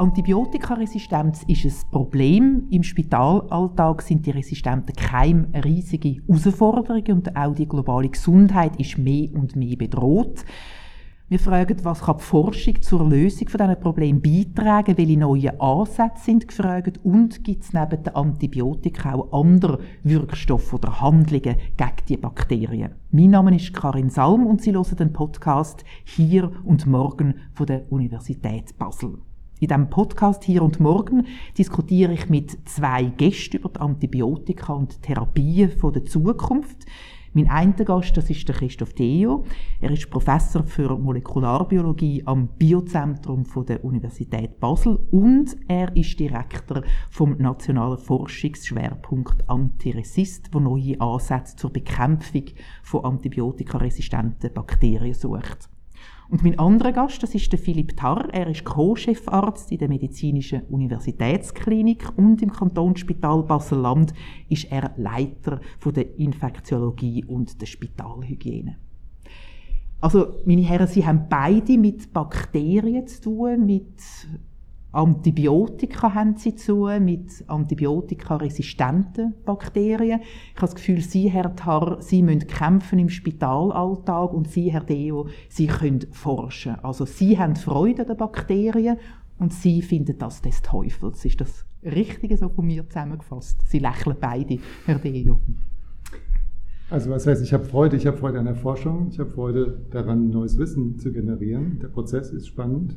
Antibiotikaresistenz ist ein Problem. Im Spitalalltag sind die resistenten Keime riesige Herausforderung und auch die globale Gesundheit ist mehr und mehr bedroht. Wir fragen, was kann die Forschung zur Lösung von diesen Problemen beitragen, welche neue Ansätze sind gefragt und gibt es neben den Antibiotika auch andere Wirkstoffe oder Handlungen gegen die Bakterien. Mein Name ist Karin Salm und Sie hören den Podcast «Hier und Morgen» von der Universität Basel. In diesem Podcast «Hier und Morgen» diskutiere ich mit zwei Gästen über die Antibiotika und Therapien der Zukunft. Mein einer Gast, das ist der Christoph Theo. Er ist Professor für Molekularbiologie am Biozentrum von der Universität Basel und er ist Direktor vom Nationalen Forschungsschwerpunkt Antiresist, wo neue Ansätze zur Bekämpfung von antibiotikaresistenten Bakterien sucht. Und mein anderer Gast, das ist der Philipp Tarr. Er ist Co-Chefarzt in der Medizinischen Universitätsklinik und im Kantonsspital Basel-Land ist er Leiter der Infektiologie und der Spitalhygiene. Also, meine Herren, Sie haben beide mit Bakterien zu tun, mit Antibiotika haben sie zu mit antibiotikaresistenten Bakterien. Ich habe das Gefühl, Sie, Herr Tarr, Sie müssen kämpfen im Spitalalltag und Sie, Herr Deo, Sie können forschen. Also Sie haben Freude an den Bakterien und Sie finden das des Teufels. Ist das Richtige so von mir zusammengefasst? Sie lächeln beide, Herr Deo. Also was heißt, ich habe Freude, ich habe Freude an der Forschung, ich habe Freude daran, neues Wissen zu generieren. Der Prozess ist spannend.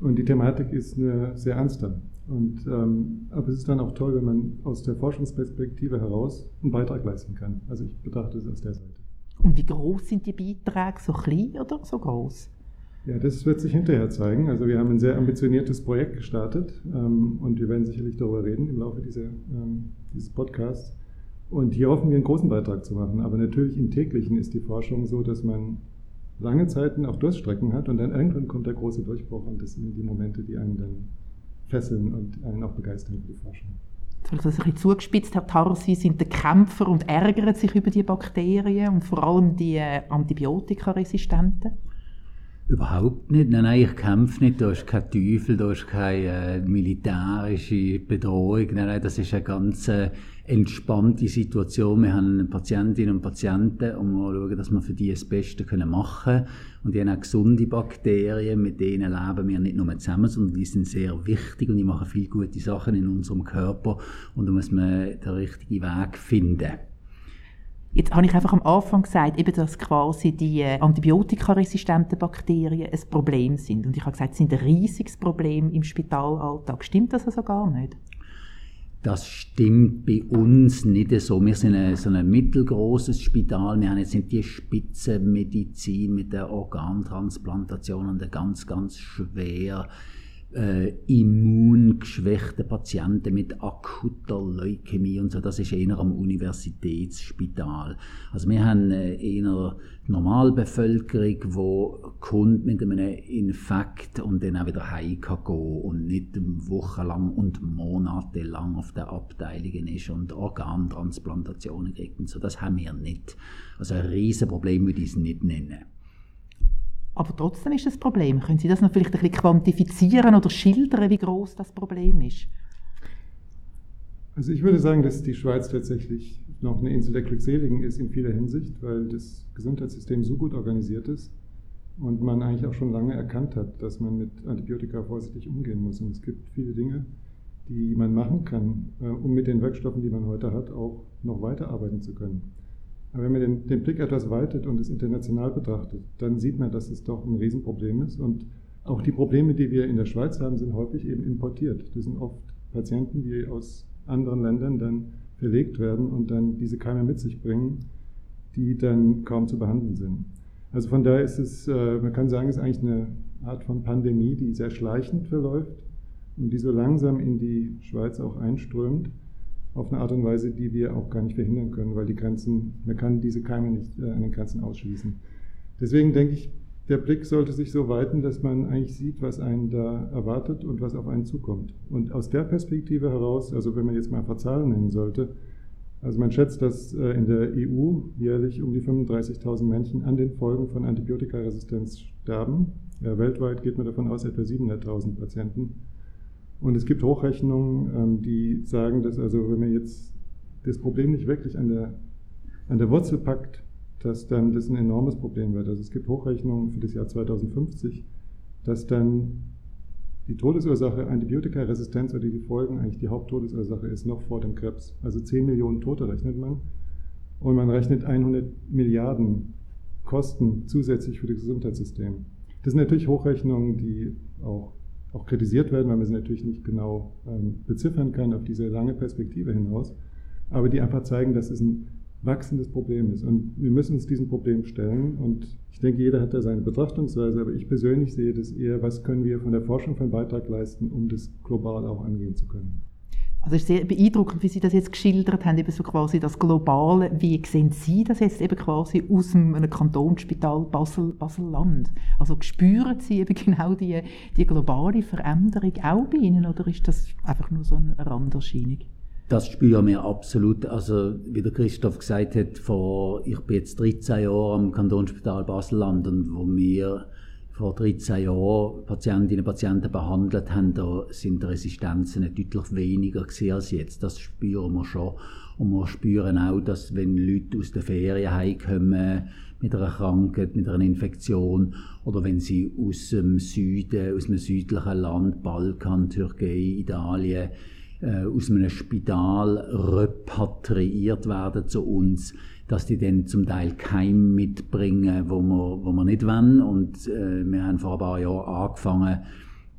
Und die Thematik ist eine sehr ernste. Und, ähm, aber es ist dann auch toll, wenn man aus der Forschungsperspektive heraus einen Beitrag leisten kann. Also ich betrachte es aus der Seite. Und wie groß sind die Beiträge? So klein oder so groß? Ja, das wird sich hinterher zeigen. Also wir haben ein sehr ambitioniertes Projekt gestartet ähm, und wir werden sicherlich darüber reden im Laufe dieser, ähm, dieses Podcasts. Und hier hoffen wir einen großen Beitrag zu machen. Aber natürlich im täglichen ist die Forschung so, dass man lange Zeiten auch Durststrecken hat und dann irgendwann kommt der große Durchbruch und das sind die Momente, die einen dann fesseln und einen auch begeistern für die Forschung. Soll ich das ein bisschen zugespitzt, Herr Tarr, Sie sind der Kämpfer und ärgern sich über die Bakterien und vor allem die äh, Antibiotikaresistenten? Überhaupt nicht. Nein, nein, ich kämpfe nicht. Da ist kein Teufel, da ist keine äh, militärische Bedrohung. Nein, nein, das ist eine ganz äh, entspannte Situation. Wir haben Patientinnen und Patienten und wir schauen, dass wir für die das Beste machen können. Und die haben auch gesunde Bakterien, mit denen leben wir nicht nur zusammen, sondern die sind sehr wichtig und die machen viele gute Sachen in unserem Körper. Und da muss man den richtigen Weg finden. Jetzt habe ich einfach am Anfang gesagt, eben, dass quasi die äh, antibiotikaresistenten Bakterien ein Problem sind. Und ich habe gesagt, sie sind ein riesiges Problem im Spitalalltag. Stimmt das also gar nicht? Das stimmt bei uns nicht so. Wir sind ein, so ein mittelgroßes Spital. Wir haben jetzt nicht die Spitzenmedizin mit der Organtransplantation und der ganz, ganz schwer äh, immungeschwächte Patienten mit akuter Leukämie und so, das ist eher am Universitätsspital. Also wir haben äh, eher Normalbevölkerung, wo kommt mit einem Infekt und dann auch wieder heim kann gehen und nicht wochenlang und monatelang auf der Abteilung ist und Organtransplantationen kriegt und so. Das haben wir nicht. Also ein Riesenproblem würde ich es nicht nennen. Aber trotzdem ist das Problem. Können Sie das noch vielleicht ein bisschen quantifizieren oder schildern, wie groß das Problem ist? Also ich würde sagen, dass die Schweiz tatsächlich noch eine Insel der Glückseligen ist in vieler Hinsicht, weil das Gesundheitssystem so gut organisiert ist und man eigentlich auch schon lange erkannt hat, dass man mit Antibiotika vorsichtig umgehen muss. Und es gibt viele Dinge, die man machen kann, äh, um mit den Wirkstoffen, die man heute hat, auch noch weiterarbeiten zu können. Aber wenn man den, den, Blick etwas weitet und es international betrachtet, dann sieht man, dass es doch ein Riesenproblem ist. Und auch die Probleme, die wir in der Schweiz haben, sind häufig eben importiert. Das sind oft Patienten, die aus anderen Ländern dann verlegt werden und dann diese Keime mit sich bringen, die dann kaum zu behandeln sind. Also von daher ist es, äh, man kann sagen, es ist eigentlich eine Art von Pandemie, die sehr schleichend verläuft und die so langsam in die Schweiz auch einströmt auf eine Art und Weise, die wir auch gar nicht verhindern können, weil die Grenzen, man kann diese Keime nicht äh, an den Grenzen ausschließen. Deswegen denke ich, der Blick sollte sich so weiten, dass man eigentlich sieht, was einen da erwartet und was auf einen zukommt. Und aus der Perspektive heraus, also wenn man jetzt mal ein paar Zahlen nennen sollte, also man schätzt, dass äh, in der EU jährlich um die 35.000 Menschen an den Folgen von Antibiotikaresistenz sterben. Weltweit geht man davon aus, etwa 700.000 Patienten. Und es gibt Hochrechnungen, ähm, die sagen, dass also, wenn man jetzt das Problem nicht wirklich an der, an der Wurzel packt, dass dann das ein enormes Problem wird. Also es gibt Hochrechnungen für das Jahr 2050, dass dann die Todesursache Antibiotikaresistenz oder die Folgen eigentlich die Haupttodesursache ist noch vor dem Krebs. Also 10 Millionen Tote rechnet man. Und man rechnet 100 Milliarden Kosten zusätzlich für das Gesundheitssystem. Das sind natürlich Hochrechnungen, die auch, auch kritisiert werden, weil man sie natürlich nicht genau ähm, beziffern kann auf diese lange Perspektive hinaus, aber die einfach zeigen, dass es ein wachsendes Problem ist. Und wir müssen uns diesem Problem stellen. Und ich denke, jeder hat da seine Betrachtungsweise, aber ich persönlich sehe das eher, was können wir von der Forschung für einen Beitrag leisten, um das global auch angehen zu können. Also es ist sehr beeindruckend, wie Sie das jetzt geschildert haben, eben so quasi das Globale. Wie sehen Sie das jetzt eben quasi aus einem Kantonsspital Basel, Basel-Land? Also spüren Sie eben genau die, die globale Veränderung auch bei Ihnen oder ist das einfach nur so eine Randerscheinung? Das spüren wir absolut. Also, wie der Christoph gesagt hat, vor, ich bin jetzt 13 Jahre am Kantonsspital Basel-Land und wo wir vor 13 Jahren Patientinnen und Patienten behandelt haben, da sind die Resistenzen deutlich weniger als jetzt. Das spüren wir schon. Und wir spüren auch, dass wenn Leute aus der Ferien heimkommen mit einer Krankheit, mit einer Infektion oder wenn sie aus dem Süden, aus einem südlichen Land, Balkan, Türkei, Italien, äh, aus einem Spital repatriiert werden zu uns, dass die dann zum Teil Keim mitbringen, wo wir, wo wir nicht wollen. Und äh, wir haben vor ein paar Jahren angefangen,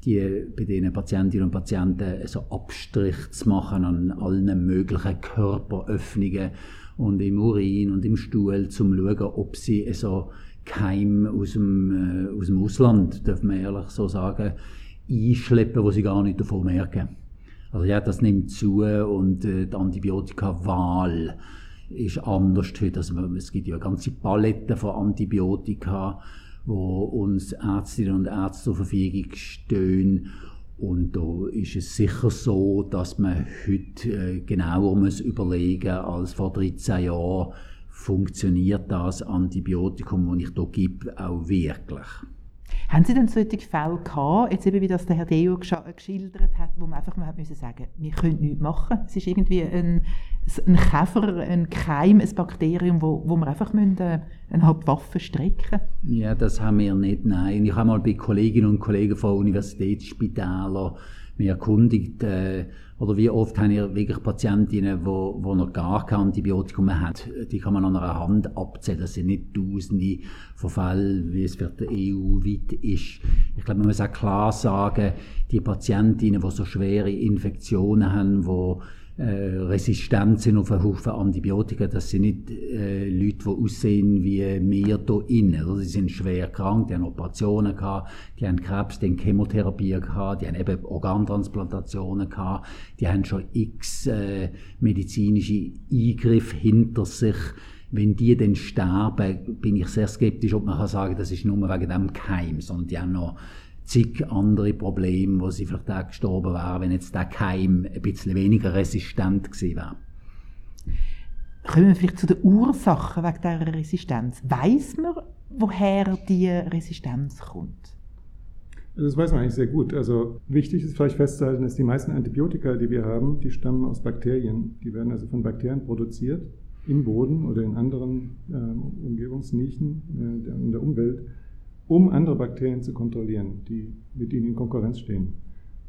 die, bei diesen Patientinnen und Patienten so Abstrich zu machen an allen möglichen Körperöffnungen und im Urin und im Stuhl, um zu schauen, ob sie so Keim aus dem, äh, aus dem Ausland, darf man ehrlich so sagen, einschleppen, wo sie gar nicht davon merken. Also ja, das nimmt zu und äh, die Antibiotikawahl ist anders heute. Also es gibt ja eine ganze Palette von Antibiotika, wo uns Ärztinnen und Ärzte zur Verfügung stehen. Und da ist es sicher so, dass man heute äh, genauer muss überlegen als vor 13 Jahren, funktioniert das Antibiotikum, das ich hier gebe, auch wirklich. Haben Sie denn solche Fälle gehabt, jetzt eben wie das der Herr Deo geschildert hat, wo man einfach mal müssen sagen, wir können nichts machen. Es ist irgendwie ein, ein Käfer, ein Keim, ein Bakterium, wo, wo wir einfach müssen, äh, eine Art Waffe strecken Ja, das haben wir nicht, nein. Ich habe mal bei Kolleginnen und Kollegen von Universitätsspitälern mich erkundigt, äh, oder wie oft haben ihr wirklich Patientinnen, wo, wo noch gar kein Antibiotikum mehr haben. Die kann man an einer Hand abzählen. Das sind nicht Tausende von Fällen, wie es für die EU weit ist. Ich glaube, man muss auch klar sagen, die Patientinnen, die so schwere Infektionen haben, die äh, resistent sind auf einen Haufen Antibiotika. Das sind nicht äh, Leute, die aussehen wie wir hier innen. Also, sie sind schwer krank, die haben Operationen gehabt, die haben Krebs, die haben Chemotherapie gehabt, die haben eben Organtransplantationen gehabt, die haben schon x äh, medizinische Eingriffe hinter sich. Wenn die dann sterben, bin ich sehr skeptisch, ob man kann sagen, das ist nur wegen dem Keim, sondern die haben noch zig andere Probleme, wo sie vielleicht auch gestorben wären, wenn jetzt der Keim ein bisschen weniger resistent gewesen wäre. Kommen wir vielleicht zu den Ursachen wegen dieser Resistenz. Weiß man, woher die Resistenz kommt? Das weiß man eigentlich sehr gut. Also wichtig ist vielleicht festzuhalten, dass die meisten Antibiotika, die wir haben, die stammen aus Bakterien. Die werden also von Bakterien produziert im Boden oder in anderen äh, Umgebungsnischen äh, in der Umwelt um andere Bakterien zu kontrollieren, die mit ihnen in Konkurrenz stehen.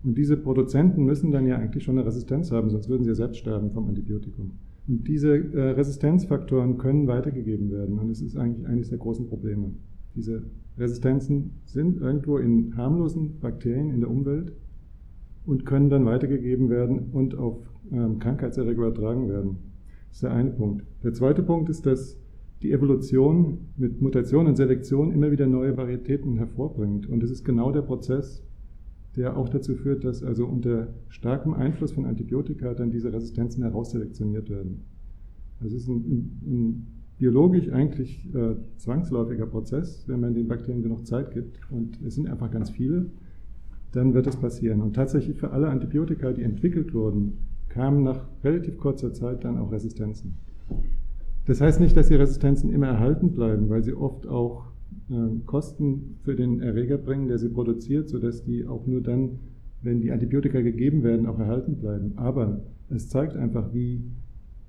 Und diese Produzenten müssen dann ja eigentlich schon eine Resistenz haben, sonst würden sie ja selbst sterben vom Antibiotikum. Und diese äh, Resistenzfaktoren können weitergegeben werden. Und das ist eigentlich eines der großen Probleme. Diese Resistenzen sind irgendwo in harmlosen Bakterien in der Umwelt und können dann weitergegeben werden und auf ähm, Krankheitserreger übertragen werden. Das ist der eine Punkt. Der zweite Punkt ist, dass die Evolution mit Mutation und Selektion immer wieder neue Varietäten hervorbringt. Und das ist genau der Prozess, der auch dazu führt, dass also unter starkem Einfluss von Antibiotika dann diese Resistenzen herausselektioniert werden. Das ist ein, ein, biologisch eigentlich äh, zwangsläufiger Prozess, wenn man den Bakterien genug Zeit gibt. Und es sind einfach ganz viele, dann wird es passieren. Und tatsächlich für alle Antibiotika, die entwickelt wurden, kamen nach relativ kurzer Zeit dann auch Resistenzen. Das heißt nicht, dass die Resistenzen immer erhalten bleiben, weil sie oft auch äh, Kosten für den Erreger bringen, der sie produziert, sodass die auch nur dann wenn die Antibiotika gegeben werden, auch erhalten bleiben. Aber es zeigt einfach, wie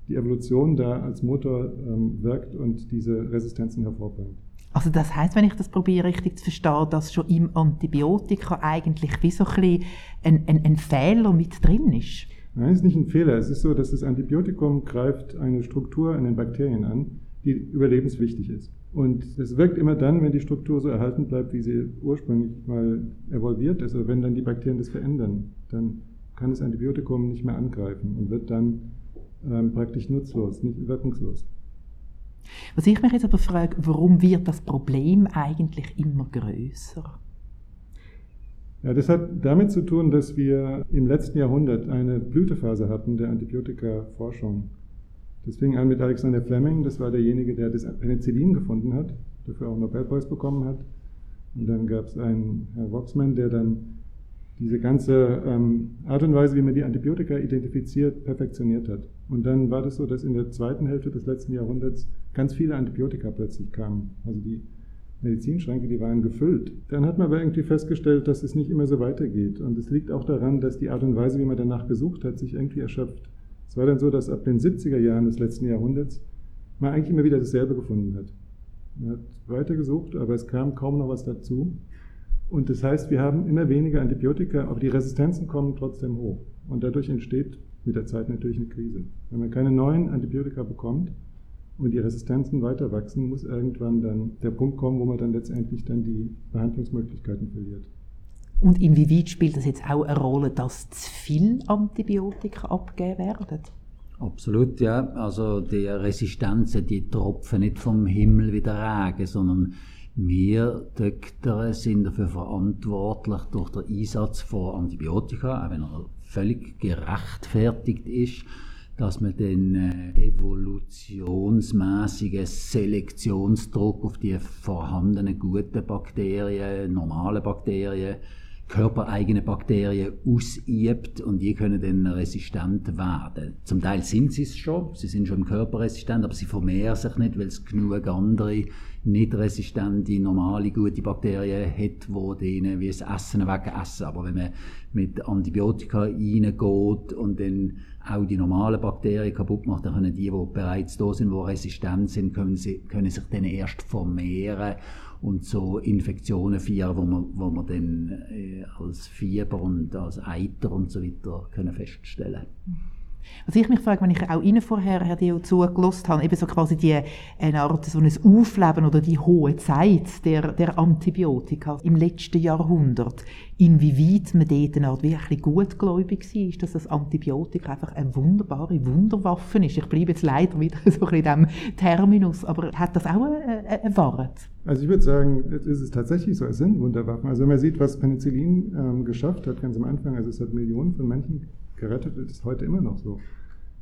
die Evolution da als Motor ähm, wirkt und diese Resistenzen hervorbringt. Also das heißt, wenn ich das probiere richtig zu verstehen, dass schon im Antibiotika eigentlich wie so ein, ein, ein Fehler mit drin ist? Nein, es ist nicht ein Fehler. Es ist so, dass das Antibiotikum greift eine Struktur in den Bakterien an, die überlebenswichtig ist. Und es wirkt immer dann, wenn die Struktur so erhalten bleibt, wie sie ursprünglich mal evolviert ist, oder wenn dann die Bakterien das verändern, dann kann das Antibiotikum nicht mehr angreifen und wird dann ähm, praktisch nutzlos, nicht wirkungslos. Was ich mich jetzt aber frage, warum wird das Problem eigentlich immer größer? Ja, das hat damit zu tun, dass wir im letzten Jahrhundert eine Blütephase hatten der Antibiotika-Forschung. Das fing an mit Alexander Fleming, das war derjenige, der das Penicillin gefunden hat, dafür auch Nobelpreis bekommen hat. Und dann gab es einen Herr Waxman, der dann diese ganze ähm, Art und Weise, wie man die Antibiotika identifiziert, perfektioniert hat. Und dann war das so, dass in der zweiten Hälfte des letzten Jahrhunderts ganz viele Antibiotika plötzlich kamen. Also die Medizinschränke, die waren gefüllt. Dann hat man aber irgendwie festgestellt, dass es nicht immer so weitergeht. Und es liegt auch daran, dass die Art und Weise, wie man danach gesucht hat, sich irgendwie erschöpft. Es war dann so, dass ab den 70er Jahren des letzten Jahrhunderts man eigentlich immer wieder dasselbe gefunden hat. Man hat weitergesucht, aber es kam kaum noch was dazu. Und das heißt, wir haben immer weniger Antibiotika, aber die Resistenzen kommen trotzdem hoch. Und dadurch entsteht mit der Zeit natürlich eine Krise. Wenn man keine neuen Antibiotika bekommt und die Resistenzen weiter wachsen, muss irgendwann dann der Punkt kommen, wo man dann letztendlich dann die Behandlungsmöglichkeiten verliert. Und inwieweit spielt das jetzt auch eine Rolle, dass zu viel Antibiotika abgegeben werden? Absolut, ja. Also die Resistenzen, die tropfen nicht vom Himmel wie der Regen, sondern wir Doktoren sind dafür verantwortlich durch den Einsatz von Antibiotika, auch wenn er völlig gerechtfertigt ist, dass man den äh, evolutionsmäßigen Selektionsdruck auf die vorhandenen guten Bakterien, normale Bakterien, körpereigene Bakterien ausübt und die können dann resistent werden. Zum Teil sind sie es schon, sie sind schon körperresistent, aber sie vermehren sich nicht, weil es genug andere nicht resistente, normale, gute Bakterien hat, die denen wie das Essen wegessen. Aber wenn man mit Antibiotika reingeht und dann auch die normalen Bakterien kaputt macht, dann können die, die bereits da sind, die resistent sind, können, sie, können sich dann erst vermehren und so Infektionen führen, wo man, wo man dann äh, als Fieber und als Eiter und so weiter können feststellen können. Was ich mich frage, wenn ich auch Ihnen vorher, Herr Dio, zugelassen habe, eben so quasi die, eine Art, so ein Aufleben oder die hohe Zeit der, der Antibiotika im letzten Jahrhundert, inwieweit man dort eine Art bisschen gutgläubig war, dass das Antibiotika einfach eine wunderbare Wunderwaffe ist. Ich bleibe jetzt leider wieder so in diesem Terminus, aber hat das auch Wahrheit? Also ich würde sagen, es ist tatsächlich so, es sind Wunderwaffen. Also wenn man sieht, was Penicillin ähm, geschafft hat, ganz am Anfang, also es hat Millionen von Menschen gerettet wird, ist heute immer noch so.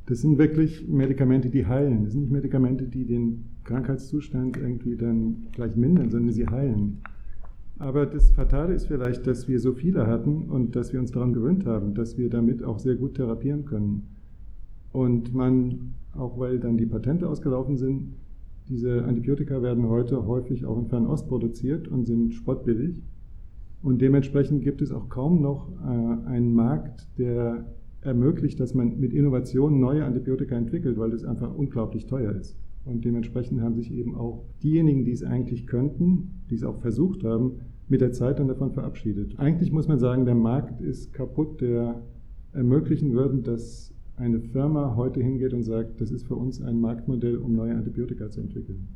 Das sind wirklich Medikamente, die heilen. Das sind nicht Medikamente, die den Krankheitszustand irgendwie dann gleich mindern, sondern sie heilen. Aber das Fatale ist vielleicht, dass wir so viele hatten und dass wir uns daran gewöhnt haben, dass wir damit auch sehr gut therapieren können. Und man, auch weil dann die Patente ausgelaufen sind, diese Antibiotika werden heute häufig auch in Fernost produziert und sind spottbillig. Und dementsprechend gibt es auch kaum noch äh, einen Markt, der ermöglicht, dass man mit Innovationen neue Antibiotika entwickelt, weil das einfach unglaublich teuer ist. Und dementsprechend haben sich eben auch diejenigen, die es eigentlich könnten, die es auch versucht haben, mit der Zeit dann davon verabschiedet. Eigentlich muss man sagen, der Markt ist kaputt, der ermöglichen würde, dass eine Firma heute hingeht und sagt, das ist für uns ein Marktmodell, um neue Antibiotika zu entwickeln.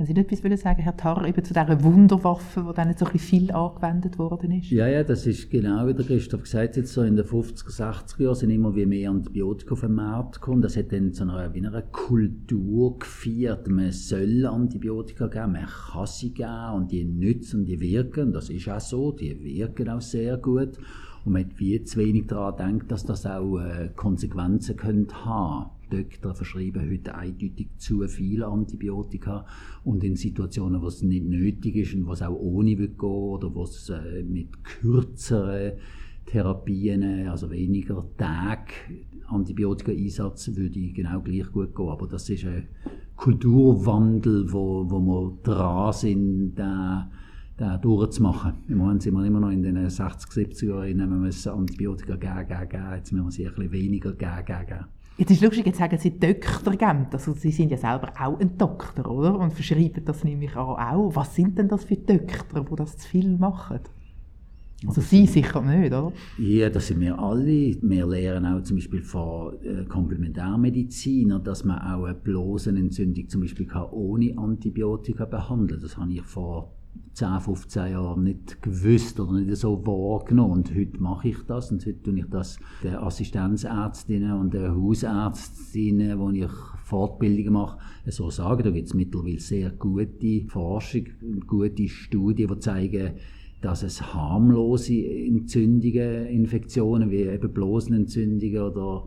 Haben Sie nicht etwas sagen, Herr Tarr, eben zu dieser Wunderwaffe, die dann so ein viel angewendet worden ist? Ja, ja, das ist genau wie der Christoph gesagt hat, so in den 50er, 60er Jahren sind immer wie mehr Antibiotika auf den Markt gekommen. Das hat dann zu einer, wie einer Kultur geführt. Man soll Antibiotika geben, man kann sie geben und die nützen und die wirken. Das ist auch so, die wirken auch sehr gut. Und man hat wie zu wenig daran gedacht, dass das auch äh, Konsequenzen könnte haben Doktor verschreiben heute eindeutig zu viele Antibiotika und in Situationen, wo es nicht nötig ist und wo es auch ohne wird gehen oder wo es äh, mit kürzeren Therapien, also weniger Tage Antibiotika-Einsatz würde genau gleich gut gehen. Aber das ist ein Kulturwandel, wo, wo wir dran sind, den, durchzumachen. Im Moment sind wir immer noch in den 60, 70 Jahren, wir müssen Antibiotika geben, geben, geben. Jetzt müssen wir sie ein bisschen weniger geben, geben, geben. Jetzt ist lustig, jetzt sagen Sie Doktor geben. Also Sie sind ja selber auch ein Doktor, oder? Und verschreiben das nämlich auch. Was sind denn das für Doktor, die das zu viel machen? Also Sie sicher nicht, oder? Ja, das sind wir alle. Wir lernen auch zum Beispiel von äh, dass man auch eine Blasenentzündung zum Beispiel ohne Antibiotika behandeln kann. Das habe ich vor 10, 15 Jahren nicht gewusst oder nicht so wahrgenommen. Und heute mache ich das und heute tue ich das den Assistenzärztinnen und den Hausärztinnen, wo ich Fortbildungen mache, so sagen. Da gibt es mittlerweile sehr gute Forschung, gute Studien, die zeigen, dass es harmlose Entzündungen, Infektionen wie eben Blasenentzündungen oder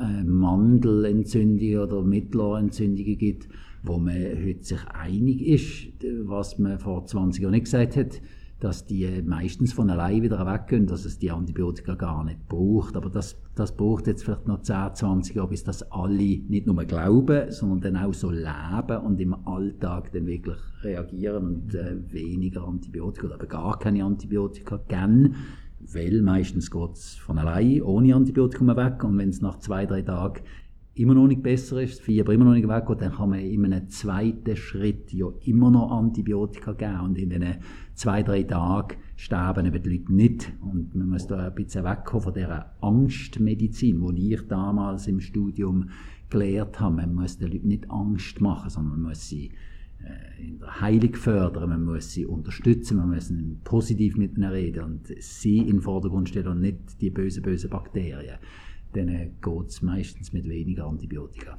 äh, Mandelentzündungen oder Mittelohrentzündungen gibt, wo man heute sich einig ist, was man vor 20 Jahren nicht gesagt hat, dass die meistens von allein wieder weggehen, dass es die Antibiotika gar nicht braucht. Aber das, das braucht jetzt vielleicht noch 10, 20 Jahre, bis das alle nicht nur glauben, sondern dann auch so leben und im Alltag dann wirklich reagieren und äh, weniger Antibiotika oder gar keine Antibiotika geben. Weil meistens geht es von allein ohne Antibiotikum weg und wenn es nach zwei, drei Tagen immer noch nicht besser ist, das Fieber immer noch nicht weggeht, dann kann man in einem zweiten Schritt ja immer noch Antibiotika geben und in diesen zwei, drei Tagen sterben eben die Leute nicht. Und man muss da ein bisschen wegkommen von dieser Angstmedizin, die ich damals im Studium gelehrt habe. Man muss den Leuten nicht Angst machen, sondern man muss sie äh, in der Heilung fördern, man muss sie unterstützen, man muss positiv mit ihnen reden und sie in den Vordergrund stellen und nicht die bösen, bösen Bakterien dann geht es meistens mit weniger Antibiotika.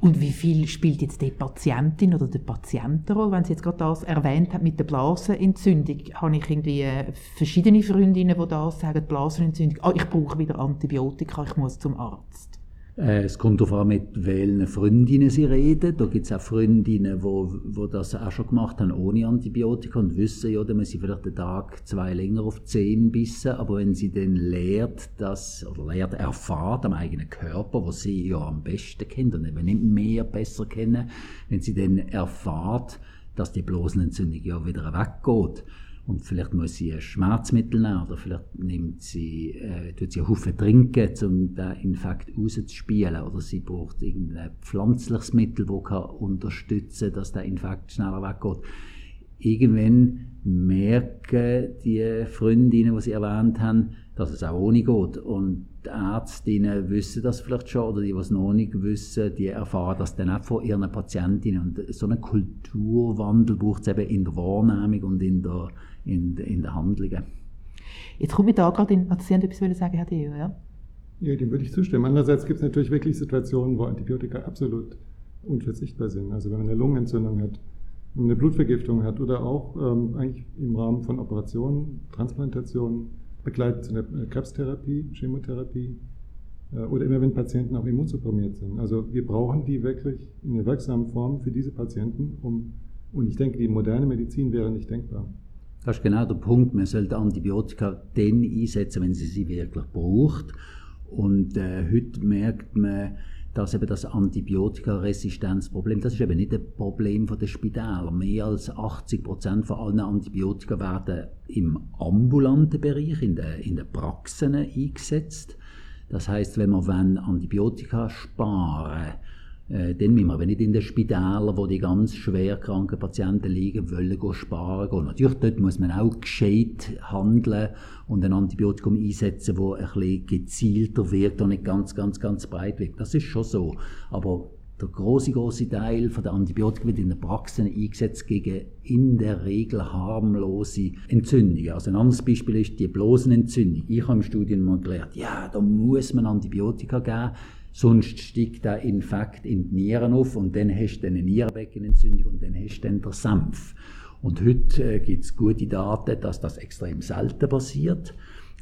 Und wie viel spielt jetzt die Patientin oder der Patient Rolle? Wenn Sie jetzt gerade das erwähnt haben mit der Blasenentzündung, habe ich irgendwie äh, verschiedene Freundinnen, die das sagen, Blasenentzündung, oh, ich brauche wieder Antibiotika, ich muss zum Arzt. Äh, es kommt darauf an, mit welchen Freundinnen sie reden. Da gibt es auch Freundinnen, die wo, wo das auch schon gemacht haben, ohne Antibiotika und wissen, ja, dann muss sie vielleicht den Tag zwei länger auf zehn bissen. Aber wenn sie dann lehrt, das, oder lehrt, erfahrt am eigenen Körper, was sie ja am besten kennt und eben nicht mehr besser kennen, wenn sie dann erfahrt, dass die Blasenentzündung ja wieder weggeht, und vielleicht muss sie ein Schmerzmittel nehmen oder vielleicht nimmt sie, äh, tut sie einen Haufen trinken, um den Infekt rauszuspielen oder sie braucht irgendein pflanzliches Mittel, das kann unterstützen dass der Infekt schneller weggeht. Irgendwann merken die Freundinnen, die sie erwähnt haben, dass es auch ohne geht. Und die Ärztinnen wissen das vielleicht schon, oder die, die es noch nicht wissen, die erfahren das dann auch von ihren Patientinnen. Und so einen Kulturwandel braucht es eben in der Wahrnehmung und in der in, in den Handlungen. Jetzt komme ich da gerade in, also Sie haben etwas sagen, Herr Deo, ja? Ja, dem würde ich zustimmen. Andererseits gibt es natürlich wirklich Situationen, wo Antibiotika absolut unverzichtbar sind. Also wenn man eine Lungenentzündung hat, wenn man eine Blutvergiftung hat oder auch ähm, eigentlich im Rahmen von Operationen, Transplantationen, begleitet zu einer Krebstherapie, Chemotherapie äh, oder immer wenn Patienten auch immunsupprimiert sind. Also wir brauchen die wirklich in einer wirksamen Form für diese Patienten, um, und ich denke, die moderne Medizin wäre nicht denkbar. Das ist genau der Punkt. Man sollte Antibiotika dann einsetzen, wenn sie sie wirklich braucht. Und äh, heute merkt man, dass eben das Antibiotikaresistenzproblem, das ist eben nicht ein Problem der Spitäler. Mehr als 80 Prozent von allen Antibiotika werden im ambulanten Bereich, in den, in den Praxen eingesetzt. Das heißt, wenn man Antibiotika sparen äh, dann müssen wir nicht in den Spitälern, wo die ganz schwer kranken Patienten liegen, wollen sparen gehen. Natürlich, dort muss man auch gescheit handeln und ein Antibiotikum einsetzen, das ein bisschen gezielter wirkt und nicht ganz, ganz, ganz breit wirkt. Das ist schon so. Aber der große große Teil der Antibiotika wird in der Praxis eingesetzt gegen in der Regel harmlose Entzündungen. Also ein anderes Beispiel ist die Blasenentzündung. Ich habe im Studium mal gelernt, ja, da muss man Antibiotika geben, Sonst steigt der Infekt in die Nieren auf und dann hast du eine Nierenbeckenentzündung und dann hast du dann den Sampf. Und heute äh, gibt es gute Daten, dass das extrem selten passiert.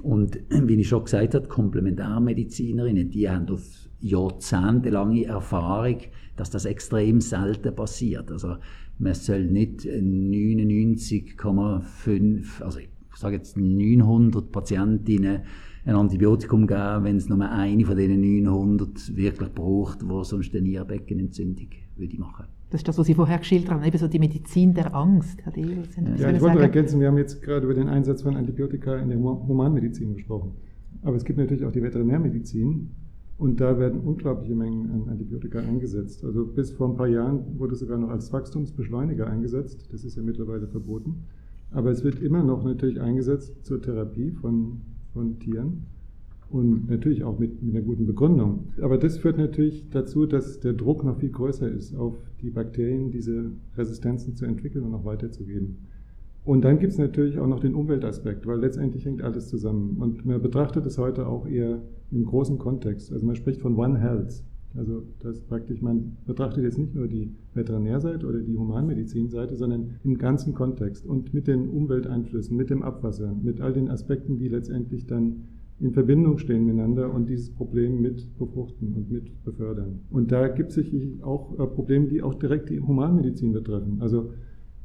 Und wie ich schon gesagt habe, Komplementärmedizinerinnen, die haben auf jahrzehntelange Erfahrung, dass das extrem selten passiert. Also man soll nicht 99,5, also ich sage jetzt 900 Patientinnen ein Antibiotikum geben, wenn es nur eine von diesen 900 wirklich braucht, die sonst eine Nierenbeckenentzündung würde machen Das ist das, was Sie vorher geschildert haben, eben so die Medizin der Angst. Herr Dehler, ja, ich wollte ergänzen, wir haben jetzt gerade über den Einsatz von Antibiotika in der Humanmedizin gesprochen. Aber es gibt natürlich auch die Veterinärmedizin und da werden unglaubliche Mengen an Antibiotika eingesetzt. Also bis vor ein paar Jahren wurde es sogar noch als Wachstumsbeschleuniger eingesetzt. Das ist ja mittlerweile verboten. Aber es wird immer noch natürlich eingesetzt zur Therapie von, von Tieren und natürlich auch mit, mit einer guten Begründung. Aber das führt natürlich dazu, dass der Druck noch viel größer ist, auf die Bakterien diese Resistenzen zu entwickeln und auch weiterzugeben. Und dann gibt es natürlich auch noch den Umweltaspekt, weil letztendlich hängt alles zusammen. Und man betrachtet es heute auch eher im großen Kontext. Also man spricht von One Health. Also das praktisch, man betrachtet jetzt nicht nur die Veterinärseite oder die Humanmedizinseite, sondern im ganzen Kontext und mit den Umwelteinflüssen, mit dem Abwasser, mit all den Aspekten, die letztendlich dann in Verbindung stehen miteinander und dieses Problem mit befruchten und mit befördern. Und da gibt es sicherlich auch äh, Probleme, die auch direkt die Humanmedizin betreffen. Also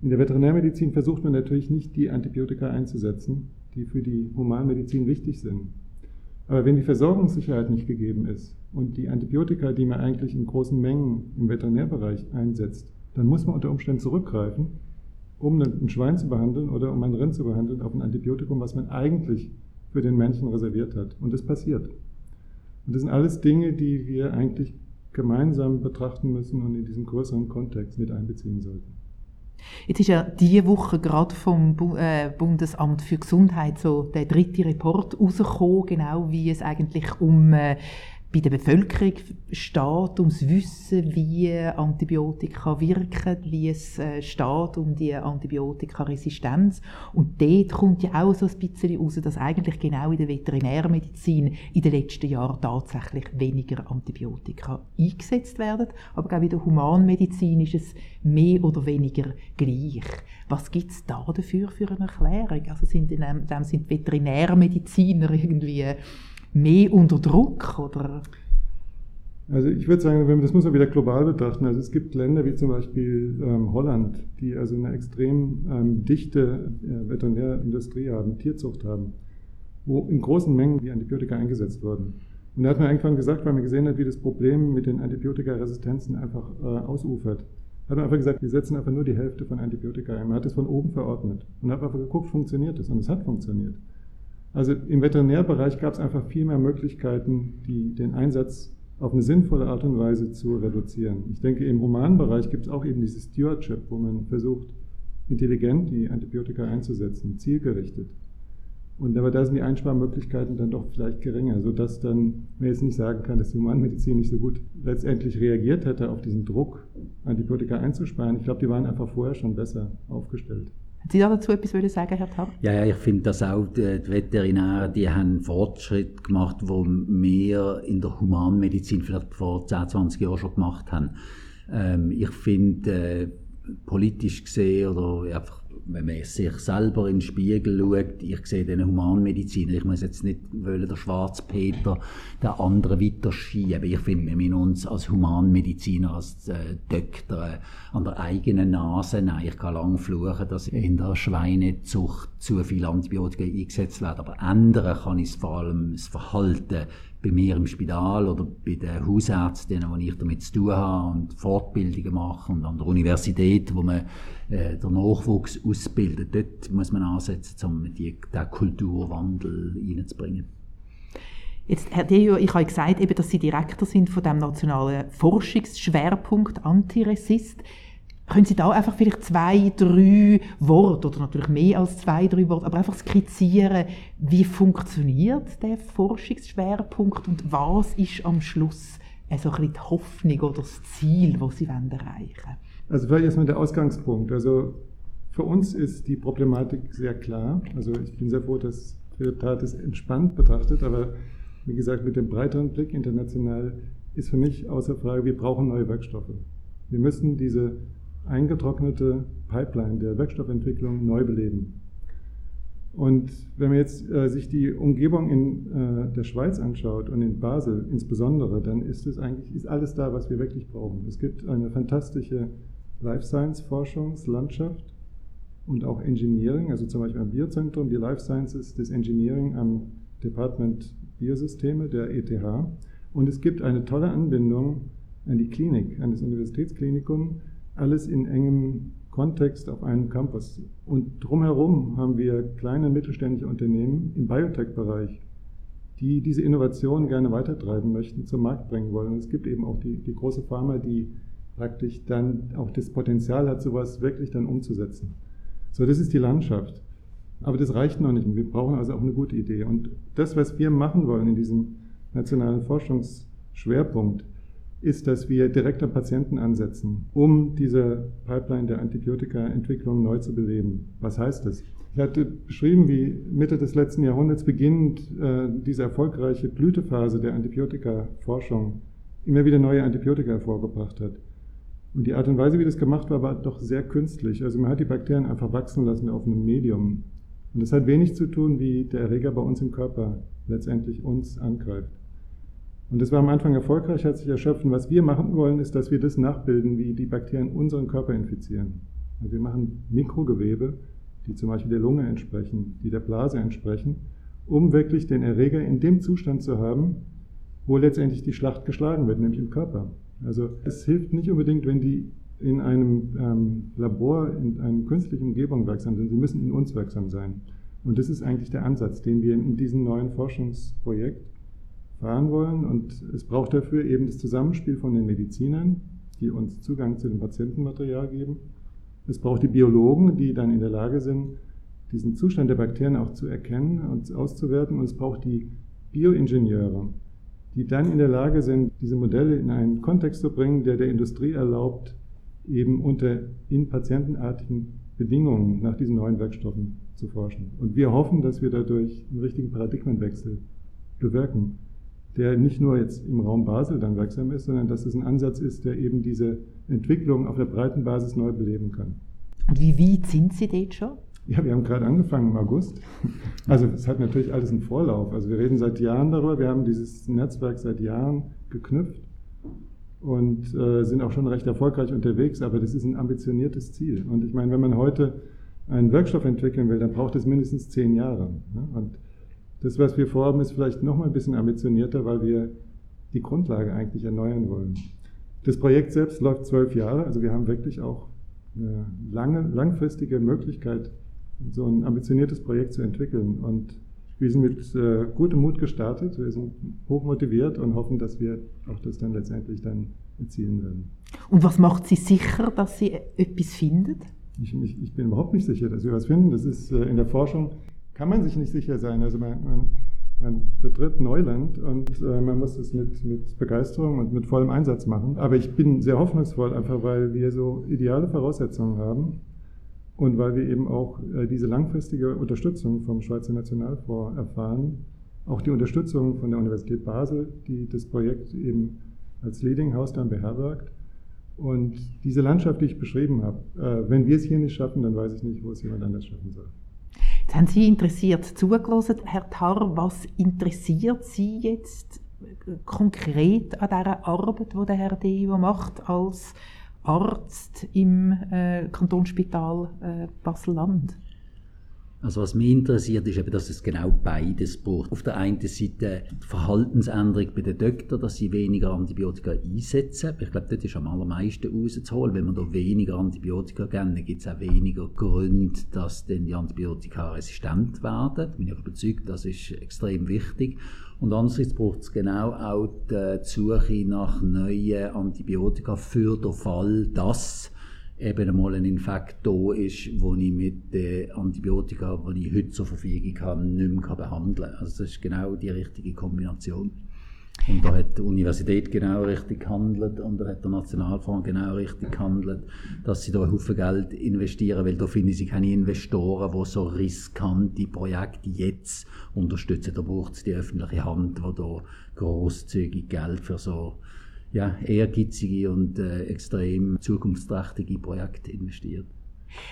in der Veterinärmedizin versucht man natürlich nicht, die Antibiotika einzusetzen, die für die Humanmedizin wichtig sind. Aber wenn die Versorgungssicherheit nicht gegeben ist und die Antibiotika, die man eigentlich in großen Mengen im Veterinärbereich einsetzt, dann muss man unter Umständen zurückgreifen, um ein Schwein zu behandeln oder um ein Rind zu behandeln auf ein Antibiotikum, was man eigentlich für den Menschen reserviert hat. Und das passiert. Und das sind alles Dinge, die wir eigentlich gemeinsam betrachten müssen und in diesem größeren Kontext mit einbeziehen sollten. Jetzt ist ja diese Woche gerade vom äh, Bundesamt für Gesundheit so der dritte Report rausgekommen, genau wie es eigentlich um äh, bei der Bevölkerung steht ums Wissen, wie Antibiotika wirken, wie es äh, steht um die Antibiotikaresistenz. Und dort kommt ja auch so ein bisschen raus, dass eigentlich genau in der Veterinärmedizin in den letzten Jahren tatsächlich weniger Antibiotika eingesetzt werden. Aber auch in der Humanmedizin ist es mehr oder weniger gleich. Was gibt es da dafür für eine Erklärung? Also sind in dem sind Veterinärmediziner irgendwie mehr unter Druck? Oder? Also ich würde sagen, das muss man wieder global betrachten. Also es gibt Länder wie zum Beispiel ähm, Holland, die also eine extrem ähm, dichte äh, Veterinärindustrie haben, Tierzucht haben, wo in großen Mengen die Antibiotika eingesetzt wurden. Und da hat man irgendwann gesagt, weil man gesehen hat, wie das Problem mit den Antibiotikaresistenzen einfach äh, ausufert, hat man einfach gesagt, wir setzen einfach nur die Hälfte von Antibiotika ein. Man hat es von oben verordnet und hat einfach geguckt, funktioniert es? Und es hat funktioniert. Also im Veterinärbereich gab es einfach viel mehr Möglichkeiten, die, den Einsatz auf eine sinnvolle Art und Weise zu reduzieren. Ich denke, im Humanbereich gibt es auch eben dieses Stewardship, wo man versucht, intelligent die Antibiotika einzusetzen, zielgerichtet. Und aber da sind die Einsparmöglichkeiten dann doch vielleicht geringer, sodass dann man jetzt nicht sagen kann, dass die Humanmedizin nicht so gut letztendlich reagiert hätte auf diesen Druck, Antibiotika einzusparen. Ich glaube, die waren einfach vorher schon besser aufgestellt. Sie dazu etwas sagen, Herr Tapp? Ja, ja, ich finde, dass auch die Veterinäre, die haben Fortschritt gemacht, wo wir in der Humanmedizin vielleicht vor 10, 20 Jahren schon gemacht haben. Ähm, ich finde, äh, politisch gesehen oder einfach wenn man sich selber in den Spiegel schaut, ich sehe den Humanmediziner, ich muss jetzt nicht wollen, der Schwarzpeter der andere weiterschieben. Ich finde, wir müssen uns als Humanmediziner, als äh, Doktor äh, an der eigenen Nase nehmen. Ich kann lange fluchen, dass in der Schweinezucht zu viel Antibiotika eingesetzt werden, aber ändern kann ich vor allem das Verhalten bei mir im Spital oder bei den Hausärzten, wo ich damit zu tun habe und Fortbildungen mache und an der Universität, wo man äh, den Nachwuchs ausbildet. Dort muss man ansetzen, um die, den Kulturwandel reinzubringen. Jetzt, Herr Dejo, ich habe gesagt, eben, dass Sie Direktor sind von dem nationalen Forschungsschwerpunkt Antiresist. Können Sie da einfach vielleicht zwei, drei Worte oder natürlich mehr als zwei, drei Worte, aber einfach skizzieren, wie funktioniert der Forschungsschwerpunkt und was ist am Schluss so ein bisschen die Hoffnung oder das Ziel, das Sie erreichen wollen? Also vielleicht erstmal der Ausgangspunkt. Also für uns ist die Problematik sehr klar. Also ich bin sehr froh, dass Tat es entspannt betrachtet, aber wie gesagt, mit dem breiteren Blick international ist für mich außer Frage, wir brauchen neue Werkstoffe. Wir müssen diese eingetrocknete Pipeline der Werkstoffentwicklung neu beleben. Und wenn man jetzt äh, sich die Umgebung in äh, der Schweiz anschaut und in Basel insbesondere, dann ist es eigentlich ist alles da, was wir wirklich brauchen. Es gibt eine fantastische Life Science Forschungslandschaft und auch Engineering, also zum Beispiel am Biozentrum, die Life Sciences, das Engineering am Department Biosysteme der ETH. Und es gibt eine tolle Anbindung an die Klinik, an das Universitätsklinikum, alles in engem Kontext auf einem Campus. Und drumherum haben wir kleine mittelständische Unternehmen im Biotech-Bereich, die diese Innovation gerne weitertreiben möchten, zum Markt bringen wollen. Und es gibt eben auch die, die große Pharma, die praktisch dann auch das Potenzial hat, sowas wirklich dann umzusetzen. So, das ist die Landschaft. Aber das reicht noch nicht. Wir brauchen also auch eine gute Idee. Und das, was wir machen wollen in diesem nationalen Forschungsschwerpunkt, ist, dass wir direkt am Patienten ansetzen, um diese Pipeline der Antibiotikaentwicklung neu zu beleben. Was heißt das? Ich hatte beschrieben, wie Mitte des letzten Jahrhunderts beginnend äh, diese erfolgreiche Blütephase der Antibiotikaforschung immer wieder neue Antibiotika hervorgebracht hat. Und die Art und Weise, wie das gemacht war, war doch sehr künstlich. Also man hat die Bakterien einfach wachsen lassen auf einem Medium. Und das hat wenig zu tun, wie der Erreger bei uns im Körper letztendlich uns angreift. Und das war am Anfang erfolgreich, hat sich erschöpft. Was wir machen wollen, ist, dass wir das nachbilden, wie die Bakterien unseren Körper infizieren. Also wir machen Mikrogewebe, die zum Beispiel der Lunge entsprechen, die der Blase entsprechen, um wirklich den Erreger in dem Zustand zu haben, wo letztendlich die Schlacht geschlagen wird, nämlich im Körper. Also es hilft nicht unbedingt, wenn die in einem ähm, Labor, in einer künstlichen Umgebung wirksam sind. Sie müssen in uns wirksam sein. Und das ist eigentlich der Ansatz, den wir in diesem neuen Forschungsprojekt fahren wollen. Und es braucht dafür eben das Zusammenspiel von den Medizinern, die uns Zugang zu dem Patientenmaterial geben. Es braucht die Biologen, die dann in der Lage sind, diesen Zustand der Bakterien auch zu erkennen und auszuwerten. Und es braucht die Bioingenieure, die dann in der Lage sind, diese Modelle in einen Kontext zu bringen, der der Industrie erlaubt, eben unter in patientenartigen Bedingungen nach diesen neuen Werkstoffen zu forschen. Und wir hoffen, dass wir dadurch einen richtigen Paradigmenwechsel bewirken der nicht nur jetzt im Raum Basel dann wirksam ist, sondern dass es ein Ansatz ist, der eben diese Entwicklung auf der breiten Basis neu beleben kann. Und wie weit sind Sie dort schon? Ja, wir haben gerade angefangen im August. Also es hat natürlich alles einen Vorlauf. Also wir reden seit Jahren darüber. Wir haben dieses Netzwerk seit Jahren geknüpft und äh, sind auch schon recht erfolgreich unterwegs. Aber das ist ein ambitioniertes Ziel. Und ich meine, wenn man heute einen Wirkstoff entwickeln will, dann braucht es mindestens zehn Jahre. Ne? Und das, was wir vorhaben, ist vielleicht noch mal ein bisschen ambitionierter, weil wir die Grundlage eigentlich erneuern wollen. Das Projekt selbst läuft zwölf Jahre, also wir haben wirklich auch eine lange, langfristige Möglichkeit, so ein ambitioniertes Projekt zu entwickeln. Und wir sind mit äh, gutem Mut gestartet, wir sind hoch motiviert und hoffen, dass wir auch das dann letztendlich dann erzielen werden. Und was macht Sie sicher, dass Sie etwas finden? Ich, ich, ich bin überhaupt nicht sicher, dass wir was finden. Das ist äh, in der Forschung kann man sich nicht sicher sein. Also man, man, man betritt Neuland und äh, man muss es mit, mit Begeisterung und mit vollem Einsatz machen. Aber ich bin sehr hoffnungsvoll, einfach weil wir so ideale Voraussetzungen haben und weil wir eben auch äh, diese langfristige Unterstützung vom Schweizer Nationalfonds erfahren. Auch die Unterstützung von der Universität Basel, die das Projekt eben als Leading House dann beherbergt. Und diese Landschaft, die ich beschrieben habe, äh, wenn wir es hier nicht schaffen, dann weiß ich nicht, wo es jemand anders schaffen soll. Jetzt haben Sie interessiert zugelassen, Herr Tarr. Was interessiert Sie jetzt konkret an dieser Arbeit, die der Herr Deo macht als Arzt im äh, Kantonsspital äh, Basel-Land? Also was mich interessiert, ist eben, dass es genau beides braucht. Auf der einen Seite die Verhaltensänderung bei den Doktoren, dass sie weniger Antibiotika einsetzen. Ich glaube, das ist am allermeisten rauszuholen. Wenn man da weniger Antibiotika geben, dann gibt es auch weniger Gründe, dass dann die Antibiotika resistent werden. Da bin ich überzeugt, das ist extrem wichtig. Und andererseits braucht es genau auch die Suche nach neuen Antibiotika für den Fall, dass eben einmal ein Infekt da ist, wo ich mit den Antibiotika, die ich heute zur Verfügung habe, nicht mehr behandeln kann. Also das ist genau die richtige Kombination. Und da hat die Universität genau richtig gehandelt und da hat der Nationalfonds genau richtig gehandelt, dass sie da Haufen Geld investieren, weil da finden sie keine Investoren, die so riskante Projekte jetzt unterstützen. Da braucht es die öffentliche Hand, die da grosszügig Geld für so ja, ehrgeizige und äh, extrem zukunftsträchtige Projekte investiert.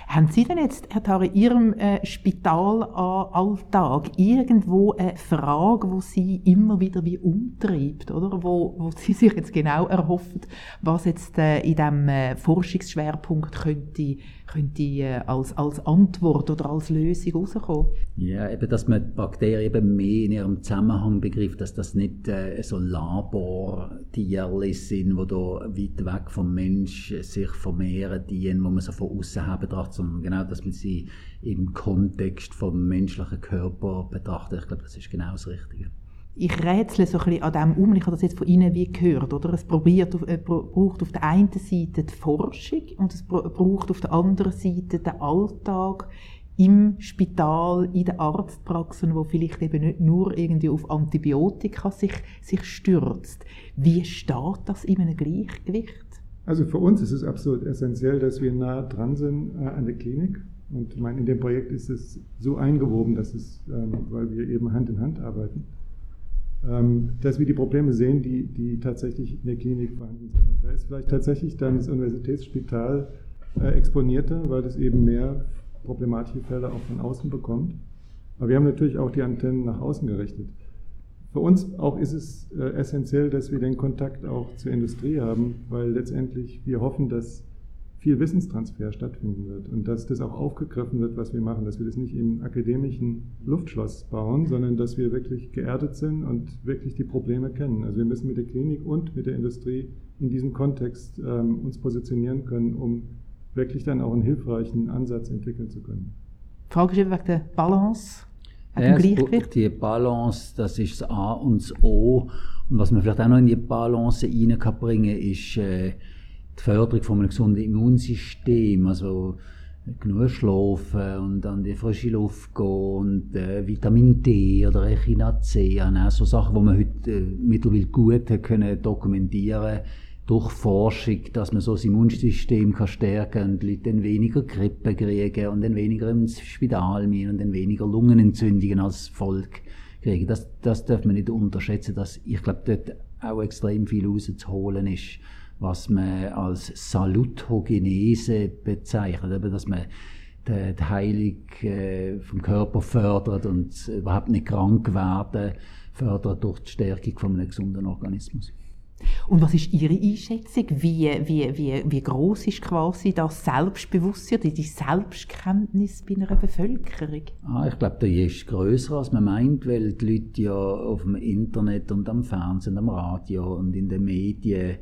Haben Sie denn jetzt, Herr Tare, in Ihrem äh, Spitalalltag irgendwo eine Frage, wo Sie immer wieder wie umtreibt, oder? Wo, wo Sie sich jetzt genau erhoffen, was jetzt äh, in diesem äh, Forschungsschwerpunkt könnte, könnte äh, als, als Antwort oder als Lösung rauskommen? Ja, eben, dass man Bakterien eben mehr in ihrem Zusammenhang begreift, dass das nicht äh, so Labortierchen sind, die da weit weg vom Mensch sich vermehren, die, wo man so von außen her betrachtet, sondern genau, dass man sie im Kontext vom menschlichen Körper betrachtet. Ich glaube, das ist genau das Richtige ich rätsle so ein bisschen an dem um, ich habe das jetzt von Ihnen wie gehört, oder? Es probiert, äh, braucht auf der einen Seite die Forschung und es braucht auf der anderen Seite den Alltag im Spital, in den Arztpraxen, wo vielleicht eben nicht nur irgendwie auf Antibiotika sich, sich stürzt. Wie steht das in einem Gleichgewicht? Also für uns ist es absolut essentiell, dass wir nah dran sind äh, an der Klinik. Und ich meine, in dem Projekt ist es so eingewoben, dass es, ähm, weil wir eben Hand in Hand arbeiten, ähm, dass wir die Probleme sehen, die, die tatsächlich in der Klinik vorhanden sind. Und da ist vielleicht tatsächlich dann das Universitätsspital äh, exponierter, weil es eben mehr problematische Fälle auch von außen bekommt. Aber wir haben natürlich auch die Antennen nach außen gerichtet. Für uns auch ist es äh, essentiell, dass wir den Kontakt auch zur Industrie haben, weil letztendlich wir hoffen, dass viel Wissenstransfer stattfinden wird und dass das auch aufgegriffen wird, was wir machen, dass wir das nicht im akademischen Luftschloss bauen, sondern dass wir wirklich geerdet sind und wirklich die Probleme kennen. Also wir müssen mit der Klinik und mit der Industrie in diesem Kontext ähm, uns positionieren können, um wirklich dann auch einen hilfreichen Ansatz entwickeln zu können. Frage wegen der Balance, ja, Gleichgewicht. Die Balance, das ist das A und das O. Und was man vielleicht auch noch in die Balance reinbringen kann, ist äh, die Förderung von einem gesunden Immunsystem, also genug schlafen und an die frische Luft gehen und äh, Vitamin D oder Echinacea, C, auch so Sachen, die man heute äh, mittlerweile gut können dokumentieren durch Forschung, dass man so das Immunsystem kann stärken und Leute dann weniger Grippe kriegen und dann weniger ins Spital gehen und dann weniger Lungenentzündungen als Volk kriegen. Das, das darf man nicht unterschätzen, dass ich glaube, dort auch extrem viel rauszuholen ist was man als Salutogenese bezeichnet, eben, dass man die, die Heilung äh, vom Körper fördert und überhaupt nicht krank werden fördert durch die Stärkung von einem gesunden Organismus. Und was ist Ihre Einschätzung? Wie, wie, wie, wie groß ist quasi das Selbstbewusstsein, die Selbstkenntnis bei einer Bevölkerung? Ah, ich glaube, die ist größer als man meint, weil die Leute ja auf dem Internet und am Fernsehen, am Radio und in den Medien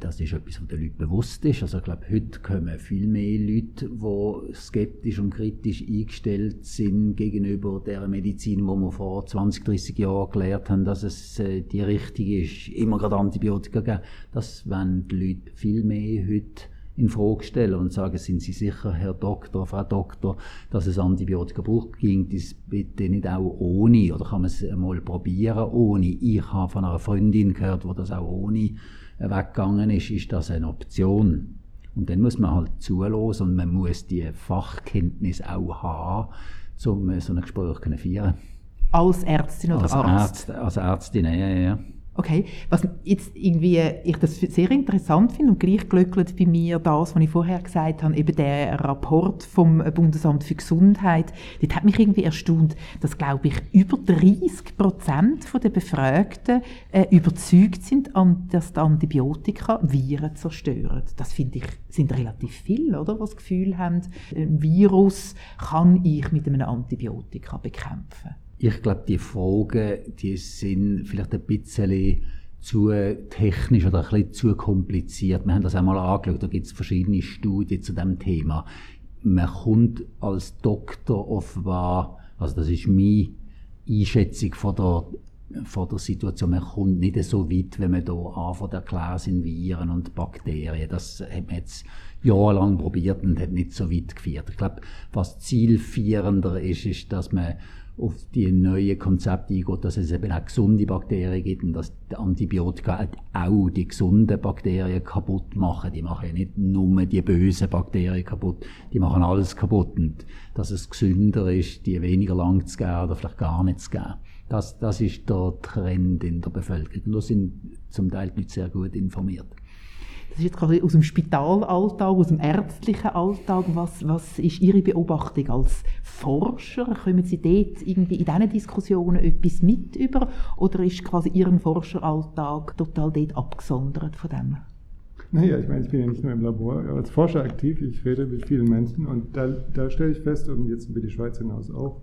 das ist etwas, was den Leuten bewusst ist. Also ich glaube, heute kommen viel mehr Leute, die skeptisch und kritisch eingestellt sind gegenüber der Medizin, wo wir vor 20, 30 Jahren gelernt haben, dass es äh, die richtige ist, immer gerade Antibiotika geben. Das wollen die Leute viel mehr heute in Frage stellen und sagen, sind Sie sicher, Herr Doktor, Frau Doktor, dass es Antibiotika braucht, ging das bitte nicht auch ohne, oder kann man es einmal probieren ohne. Ich habe von einer Freundin gehört, wo das auch ohne weggegangen ist, ist das eine Option. Und dann muss man halt zulassen und man muss die Fachkenntnis auch haben, um so ein Gespräch zu führen. Als Ärztin oder als Arzt? Arzt, als Ärztin, ja, ja. Okay, was jetzt irgendwie ich das sehr interessant finde und gleich glückelt bei mir das, was ich vorher gesagt habe, eben der Rapport vom Bundesamt für Gesundheit, das hat mich irgendwie erstaunt, dass, glaube ich, über 30 Prozent der Befragten äh, überzeugt sind, dass die Antibiotika Viren zerstören. Das finde ich, sind relativ viele, oder, was das Gefühl haben, ein Virus kann ich mit einem Antibiotika bekämpfen. Ich glaube, die Fragen, die sind vielleicht ein bisschen zu technisch oder ein bisschen zu kompliziert. Wir haben das einmal angeschaut, da gibt es verschiedene Studien zu dem Thema. Man kommt als Doktor offenbar, also das ist meine Einschätzung von der, von der Situation, man kommt nicht so weit, wenn man da anfängt erklären sind Viren und Bakterien. Das hat man jetzt jahrelang probiert und hat nicht so weit geführt. Ich glaube, was zielführender ist, ist, dass man auf die neuen Konzepte eingeht, dass es eben auch gesunde Bakterien gibt und dass die Antibiotika auch die gesunden Bakterien kaputt machen. Die machen ja nicht nur die bösen Bakterien kaputt, die machen alles kaputt und dass es gesünder ist, die weniger lang zu geben oder vielleicht gar nicht zu geben. Das, das ist der Trend in der Bevölkerung. Und da sind zum Teil Leute sehr gut informiert. Das ist jetzt quasi aus dem Spitalalltag, aus dem ärztlichen Alltag. Was, was ist Ihre Beobachtung als Forscher? Kommen Sie dort irgendwie in diesen Diskussionen etwas mit über? Oder ist quasi Ihr Forscheralltag total dort abgesondert von dem? Naja, ich meine, ich bin ja nicht nur im Labor als Forscher aktiv, ich rede mit vielen Menschen und da, da stelle ich fest, und jetzt über die Schweiz hinaus auch,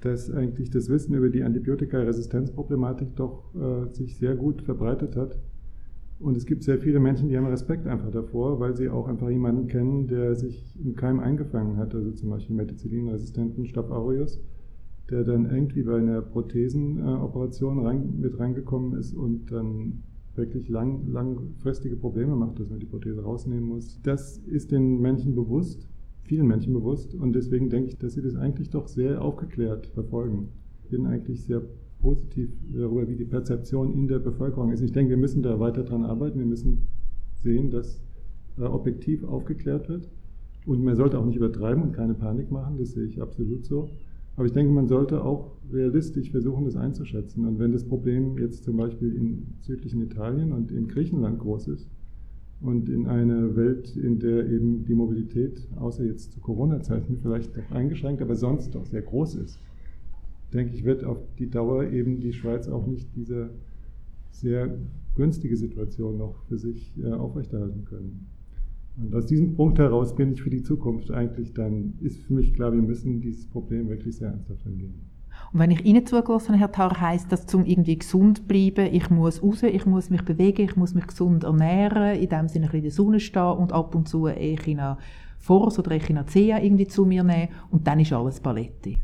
dass eigentlich das Wissen über die Antibiotikaresistenzproblematik doch äh, sich sehr gut verbreitet hat. Und es gibt sehr viele Menschen, die haben Respekt einfach davor, weil sie auch einfach jemanden kennen, der sich im Keim eingefangen hat, also zum Beispiel Methicillin-resistenten Staph aureus, der dann irgendwie bei einer Prothesenoperation rein, mit reingekommen ist und dann wirklich lang, langfristige Probleme macht, dass man die Prothese rausnehmen muss. Das ist den Menschen bewusst vielen Menschen bewusst und deswegen denke ich, dass sie das eigentlich doch sehr aufgeklärt verfolgen. Ich bin eigentlich sehr positiv darüber, wie die Perzeption in der Bevölkerung ist. Ich denke, wir müssen da weiter dran arbeiten. Wir müssen sehen, dass äh, objektiv aufgeklärt wird. Und man sollte auch nicht übertreiben und keine Panik machen, das sehe ich absolut so. Aber ich denke, man sollte auch realistisch versuchen, das einzuschätzen. Und wenn das Problem jetzt zum Beispiel in südlichen Italien und in Griechenland groß ist, und in eine Welt, in der eben die Mobilität, außer jetzt zu Corona-Zeiten vielleicht doch eingeschränkt, aber sonst doch sehr groß ist, denke ich, wird auf die Dauer eben die Schweiz auch nicht diese sehr günstige Situation noch für sich äh, aufrechterhalten können. Und aus diesem Punkt heraus bin ich für die Zukunft eigentlich dann, ist für mich klar, wir müssen dieses Problem wirklich sehr ernsthaft angehen. Und wenn ich Ihnen zugelassen Herr Tar, heisst das, zum irgendwie gesund bleiben, ich muss raus, ich muss mich bewegen, ich muss mich gesund ernähren, in dem Sinne ein bisschen in der Sonne stehen und ab und zu Echina Force oder Echinacea irgendwie zu mir nehmen und dann ist alles Paletti.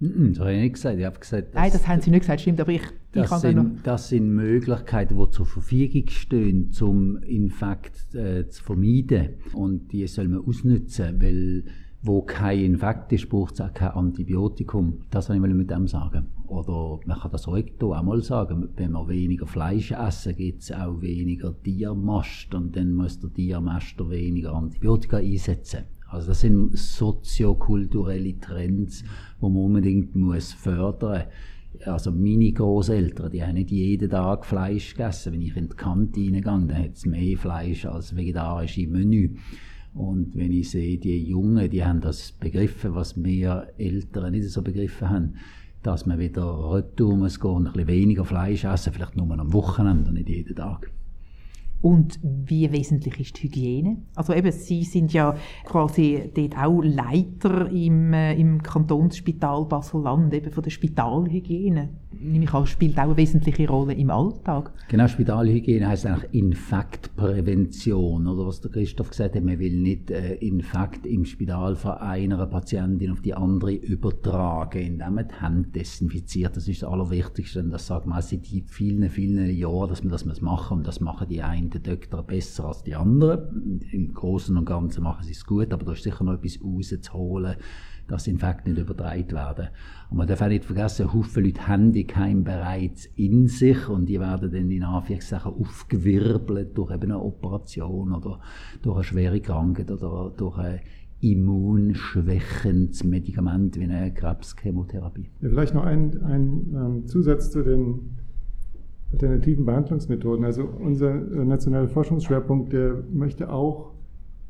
Das habe ich nicht gesagt. Ich habe gesagt, Nein, das haben Sie nicht gesagt, stimmt, aber ich, ich das, sind, das sind Möglichkeiten, die zur Verfügung stehen, um Infekt äh, zu vermeiden. Und die soll man ausnutzen, weil wo kein Infekt ist, braucht es auch kein Antibiotikum. Das wollte ich mit dem sagen. Oder man kann das heute auch mal sagen, wenn wir weniger Fleisch essen, gibt es auch weniger Tiermast und dann muss der Tiermaster weniger Antibiotika einsetzen. Also das sind soziokulturelle Trends, die man unbedingt muss fördern. Also meine Großeltern, die haben nicht jeden Tag Fleisch gegessen. Wenn ich in die Kantine gehe, dann hat es mehr Fleisch als vegetarische Menü. Und wenn ich sehe, die Jungen, die haben das begriffen, was wir Älteren nicht so begriffen haben, dass man wieder retour muss gehen und ein bisschen weniger Fleisch essen, vielleicht nur am Wochenende und nicht jeden Tag. Und wie wesentlich ist die Hygiene? Also eben, Sie sind ja quasi dort auch Leiter im, äh, im Kantonsspital Basel-Land, eben von der Spitalhygiene. Nehme ich spielt auch eine wesentliche Rolle im Alltag. Genau, Spitalhygiene heißt eigentlich Infektprävention, oder was der Christoph gesagt hat, man will nicht äh, Infekt im Spital von einer Patientin auf die andere übertragen, indem man die Hände desinfiziert. Das ist das Allerwichtigste, und das sagt man seit vielen, vielen Jahren, dass man das machen und das machen die einen der Doktor besser als die anderen. Im Großen und Ganzen machen sie es gut, aber da ist sicher noch etwas rauszuholen, dass Infekte nicht übertragen werden. Und man darf auch nicht vergessen, Haufen Leute haben die Keim bereits in sich und die werden dann in Anführungszeichen aufgewirbelt durch eben eine Operation oder durch eine schwere Krankheit oder durch eine immunschwächendes Medikament wie eine Krebschemotherapie. Ja, vielleicht noch ein, ein ähm, Zusatz zu den alternativen Behandlungsmethoden. Also unser äh, nationaler Forschungsschwerpunkt, der möchte auch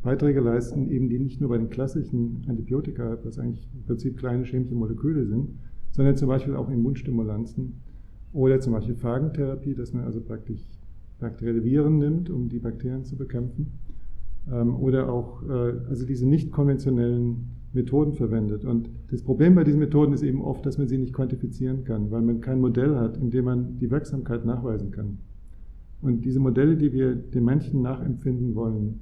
Beiträge leisten, eben die nicht nur bei den klassischen Antibiotika, was eigentlich im Prinzip kleine chemische Moleküle sind, sondern zum Beispiel auch Immunstimulanzen oder zum Beispiel Phagentherapie, dass man also praktisch bakterielle Viren nimmt, um die Bakterien zu bekämpfen. Ähm, oder auch äh, also diese nicht konventionellen Methoden verwendet. Und das Problem bei diesen Methoden ist eben oft, dass man sie nicht quantifizieren kann, weil man kein Modell hat, in dem man die Wirksamkeit nachweisen kann. Und diese Modelle, die wir den Menschen nachempfinden wollen,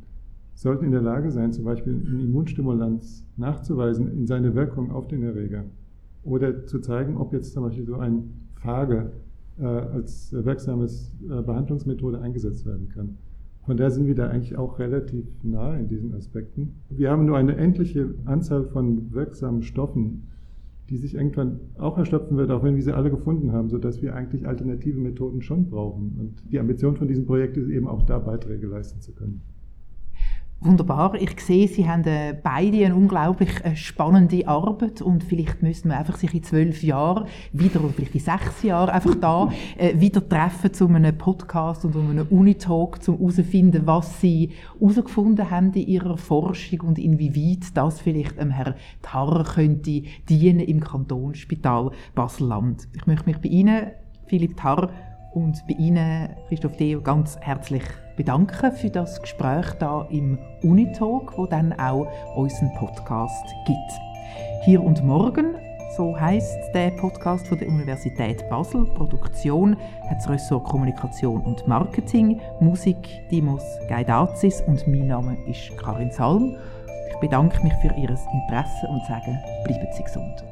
sollten in der Lage sein, zum Beispiel einen Immunstimulanz nachzuweisen in seine Wirkung auf den Erreger. Oder zu zeigen, ob jetzt zum Beispiel so ein Phage äh, als wirksames äh, Behandlungsmethode eingesetzt werden kann. Von daher sind wir da eigentlich auch relativ nah in diesen Aspekten. Wir haben nur eine endliche Anzahl von wirksamen Stoffen, die sich irgendwann auch erschöpfen wird, auch wenn wir sie alle gefunden haben, sodass wir eigentlich alternative Methoden schon brauchen. Und die Ambition von diesem Projekt ist eben auch da Beiträge leisten zu können. Wunderbar. Ich sehe, Sie haben äh, beide eine unglaublich äh, spannende Arbeit und vielleicht müssen wir einfach sich in zwölf Jahren wieder, oder vielleicht in sechs Jahren, einfach da äh, wieder treffen zu einem Podcast und um einen Unitalk, um herauszufinden, was Sie herausgefunden haben in Ihrer Forschung und inwieweit das vielleicht dem Herrn Tarr könnte dienen im Kantonsspital Basel-Land. Ich möchte mich bei Ihnen, Philipp Tarr, und bei Ihnen, Christoph Deo, ganz herzlich bedanken für das Gespräch da im Unitalk, wo dann auch unseren Podcast gibt. Hier und morgen, so heißt der Podcast von der Universität Basel. Produktion hat das Ressort Kommunikation und Marketing, Musik Dimos Gaidazis und mein Name ist Karin Salm. Ich bedanke mich für Ihr Interesse und sage, bleiben Sie gesund.